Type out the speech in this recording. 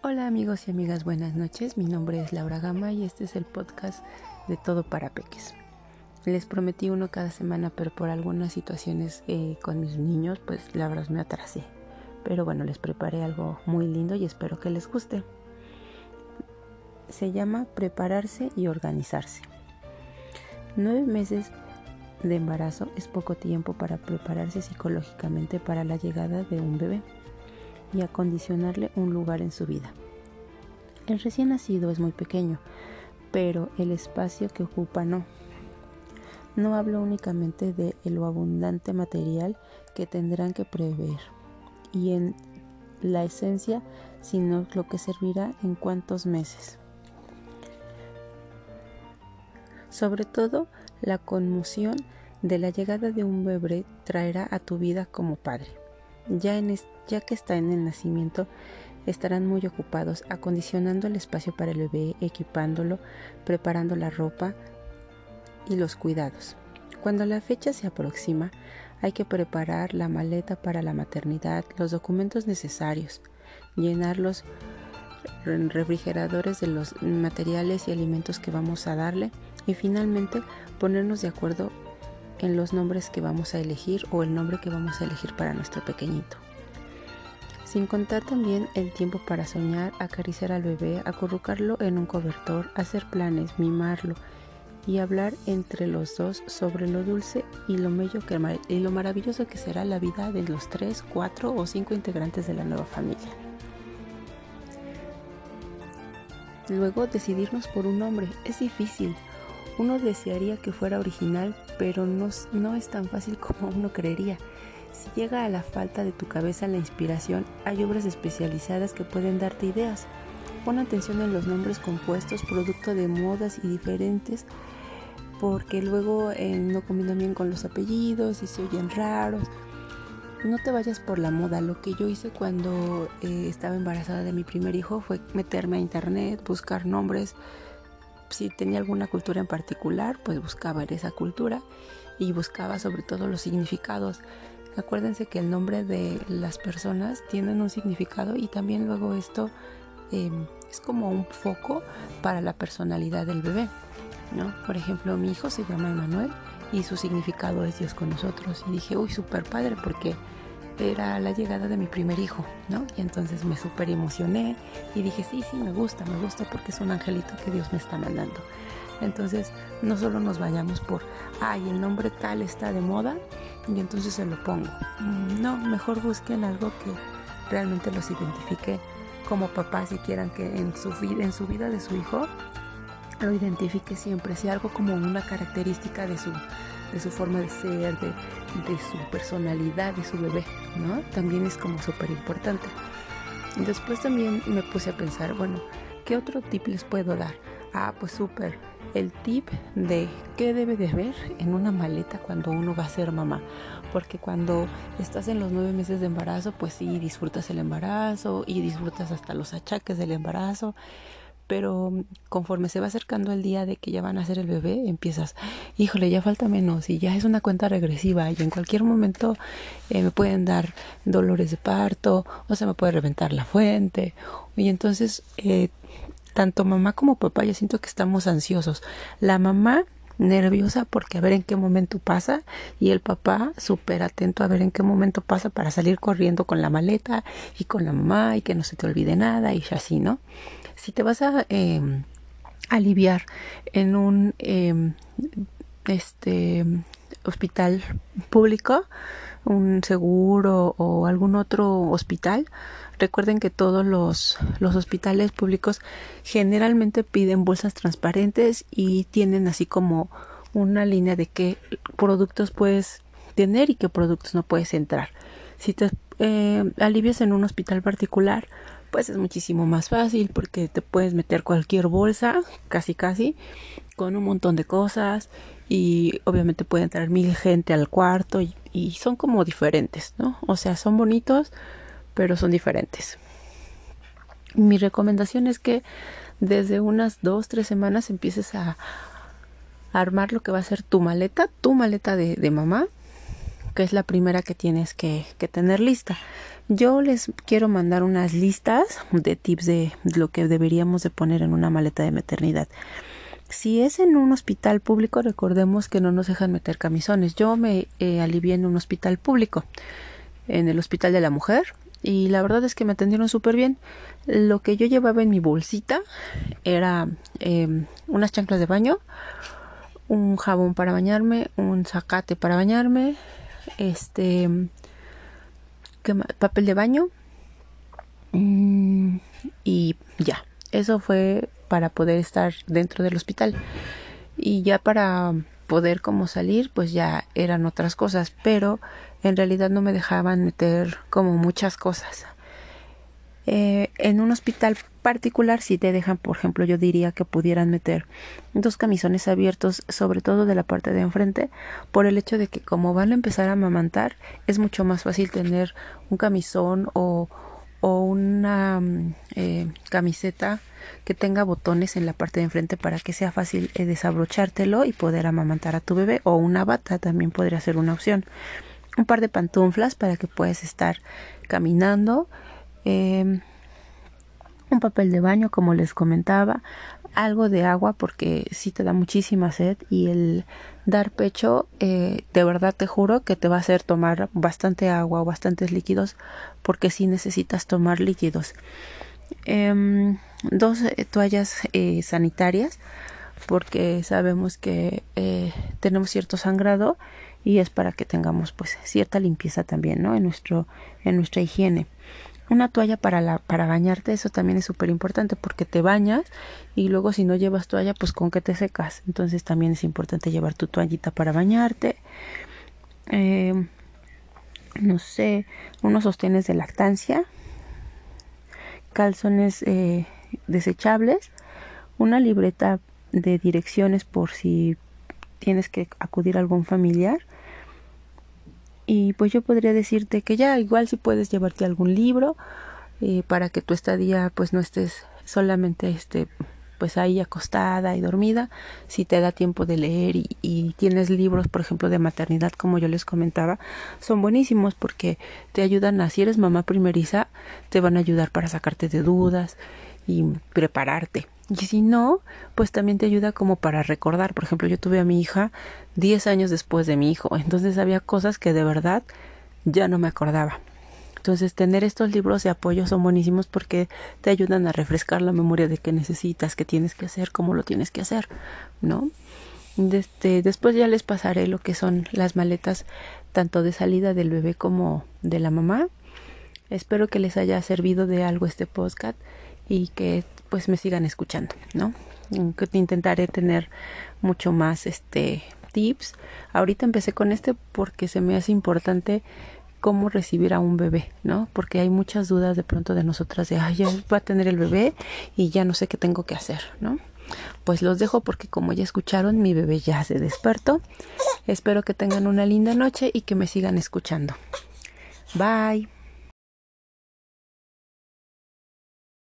Hola amigos y amigas, buenas noches. Mi nombre es Laura Gama y este es el podcast de Todo para Peques. Les prometí uno cada semana, pero por algunas situaciones eh, con mis niños, pues la verdad me atrasé. Pero bueno, les preparé algo muy lindo y espero que les guste. Se llama prepararse y organizarse. Nueve meses de embarazo es poco tiempo para prepararse psicológicamente para la llegada de un bebé y acondicionarle un lugar en su vida. El recién nacido es muy pequeño, pero el espacio que ocupa no. No hablo únicamente de lo abundante material que tendrán que prever y en la esencia, sino lo que servirá en cuántos meses. Sobre todo, la conmoción de la llegada de un bebé traerá a tu vida como padre. Ya, que está en el nacimiento, estarán muy ocupados acondicionando el espacio para el bebé, equipándolo, preparando la ropa y los cuidados. Cuando la fecha se aproxima, hay que preparar la maleta para la maternidad, los documentos necesarios, llenar los refrigeradores de los materiales y alimentos que vamos a darle y finalmente ponernos de acuerdo en los nombres que vamos a elegir o el nombre que vamos a elegir para nuestro pequeñito. Sin contar también el tiempo para soñar, acariciar al bebé, acurrucarlo en un cobertor, hacer planes, mimarlo y hablar entre los dos sobre lo dulce y lo, bello que, y lo maravilloso que será la vida de los tres, cuatro o cinco integrantes de la nueva familia. Luego decidirnos por un nombre es difícil. Uno desearía que fuera original, pero no, es tan fácil como uno creería. Si llega a la falta de tu cabeza la inspiración, hay obras especializadas que pueden darte ideas. Pon atención en los nombres compuestos, producto de modas y diferentes, porque luego eh, no combinan bien con los apellidos y se oyen raros. No te vayas por la moda. Lo que yo hice cuando eh, estaba embarazada de mi primer hijo fue meterme a internet, buscar nombres. Si tenía alguna cultura en particular, pues buscaba esa cultura y buscaba sobre todo los significados. Acuérdense que el nombre de las personas tienen un significado y también luego esto em, es como un foco para la personalidad del bebé. ¿no? Por ejemplo, mi hijo se llama Emanuel y su significado es Dios con nosotros. Y dije, uy, súper padre porque era la llegada de mi primer hijo, ¿no? Y entonces me súper emocioné y dije, sí, sí, me gusta, me gusta porque es un angelito que Dios me está mandando. Entonces, no solo nos vayamos por, ay, el nombre tal está de moda y entonces se lo pongo. Mm, no, mejor busquen algo que realmente los identifique como papás y quieran que en su, en su vida de su hijo lo identifique siempre, sea algo como una característica de su, de su forma de ser, de, de su personalidad, de su bebé, ¿no? También es como súper importante. Después también me puse a pensar, bueno, ¿qué otro tip les puedo dar? Ah, pues súper el tip de qué debe de haber en una maleta cuando uno va a ser mamá. Porque cuando estás en los nueve meses de embarazo, pues sí, disfrutas el embarazo y disfrutas hasta los achaques del embarazo. Pero conforme se va acercando el día de que ya van a ser el bebé, empiezas, híjole, ya falta menos y ya es una cuenta regresiva y en cualquier momento eh, me pueden dar dolores de parto o se me puede reventar la fuente. Y entonces eh, tanto mamá como papá yo siento que estamos ansiosos. La mamá nerviosa porque a ver en qué momento pasa y el papá súper atento a ver en qué momento pasa para salir corriendo con la maleta y con la mamá y que no se te olvide nada y así, ¿no? Si te vas a em, aliviar en un em, este hospital público, un seguro o algún otro hospital, Recuerden que todos los, los hospitales públicos generalmente piden bolsas transparentes y tienen así como una línea de qué productos puedes tener y qué productos no puedes entrar. Si te eh, alivias en un hospital particular, pues es muchísimo más fácil porque te puedes meter cualquier bolsa, casi casi, con un montón de cosas y obviamente puede entrar mil gente al cuarto y, son como diferentes, ¿no? O sea, son bonitos, pero son diferentes. Mi recomendación es que desde unas dos, tres semanas empieces a armar lo que va a ser tu maleta, tu maleta de, mamá, que es la primera que tienes que, que tener lista. Yo les quiero mandar unas listas de tips de lo que deberíamos de poner en una maleta de maternidad. Si es en un hospital público, recordemos que no nos dejan meter camisones. Yo me eh, alivié en un hospital público, en el Hospital de la Mujer, y la verdad es que me atendieron súper bien. Lo que yo llevaba en mi bolsita era em, unas chanclas de baño, un jabón para bañarme, un zacate para bañarme, este papel de baño mm, y ya. Eso fue para poder estar dentro del hospital. Y ya para poder como salir, pues ya eran otras cosas, pero en realidad no me dejaban meter como muchas cosas. Eh, en un hospital particular si te dejan, por ejemplo, yo diría que pudieran meter dos camisones abiertos, sobre todo de la parte de enfrente, por el hecho de que como van a empezar a amamantar, es mucho más fácil tener un camisón o, o una mm, eh, camiseta que tenga botones en la parte de enfrente para que sea fácil eh, desabrochártelo y poder amamantar a tu bebé. O una bata también podría ser una opción. Un par de pantuflas para que puedas estar caminando. Em, un papel de baño como les comentaba. Algo de agua porque si te da muchísima sed. Y el dar pecho eh, de verdad te juro que te va a hacer tomar bastante agua o bastantes líquidos porque si necesitas tomar líquidos em, dos eh, toallas eh, sanitarias porque sabemos que tenemos cierto sangrado y es para que tengamos pues cierta limpieza también no en nuestro en nuestra higiene una toalla para, la, para bañarte, eso también es súper importante porque te bañas y luego si no llevas toalla, pues con que te secas. Entonces también es importante llevar tu toallita para bañarte. Eh, no sé, unos sostenes de lactancia, calzones eh, desechables, una libreta de direcciones por si tienes que acudir a algún familiar. Y pues yo podría decirte que ya igual si puedes llevarte algún libro eh, para que tu estadía pues no estés solamente este pues ahí acostada y dormida, si te da tiempo de leer y, tienes libros, por ejemplo, de maternidad, como yo les comentaba, son buenísimos porque te ayudan a, si eres mamá primeriza, te van a ayudar para sacarte de dudas y prepararte. Y si no, pues también te ayuda como para recordar. Por ejemplo, yo tuve a mi hija 10 años después de mi hijo, entonces había cosas que de verdad ya no me acordaba. Entonces, tener estos libros de apoyo son buenísimos porque te ayudan a refrescar la memoria de qué necesitas, qué tienes que hacer, cómo lo tienes que hacer, ¿no? Este, después ya les pasaré lo que son las maletas tanto de salida del bebé como de la mamá. Espero que les haya servido de algo este podcast y que pues me sigan escuchando, ¿no? Intentaré tener mucho más este tips. Ahorita empecé con este porque se me hace importante cómo recibir a un bebé, ¿no? Porque hay muchas dudas de pronto de nosotras de, ay, ya va a tener el bebé y ya no sé qué tengo que hacer, ¿no? Pues los dejo porque como ya escucharon, mi bebé ya se despertó. Espero que tengan una linda noche y que me sigan escuchando. Bye.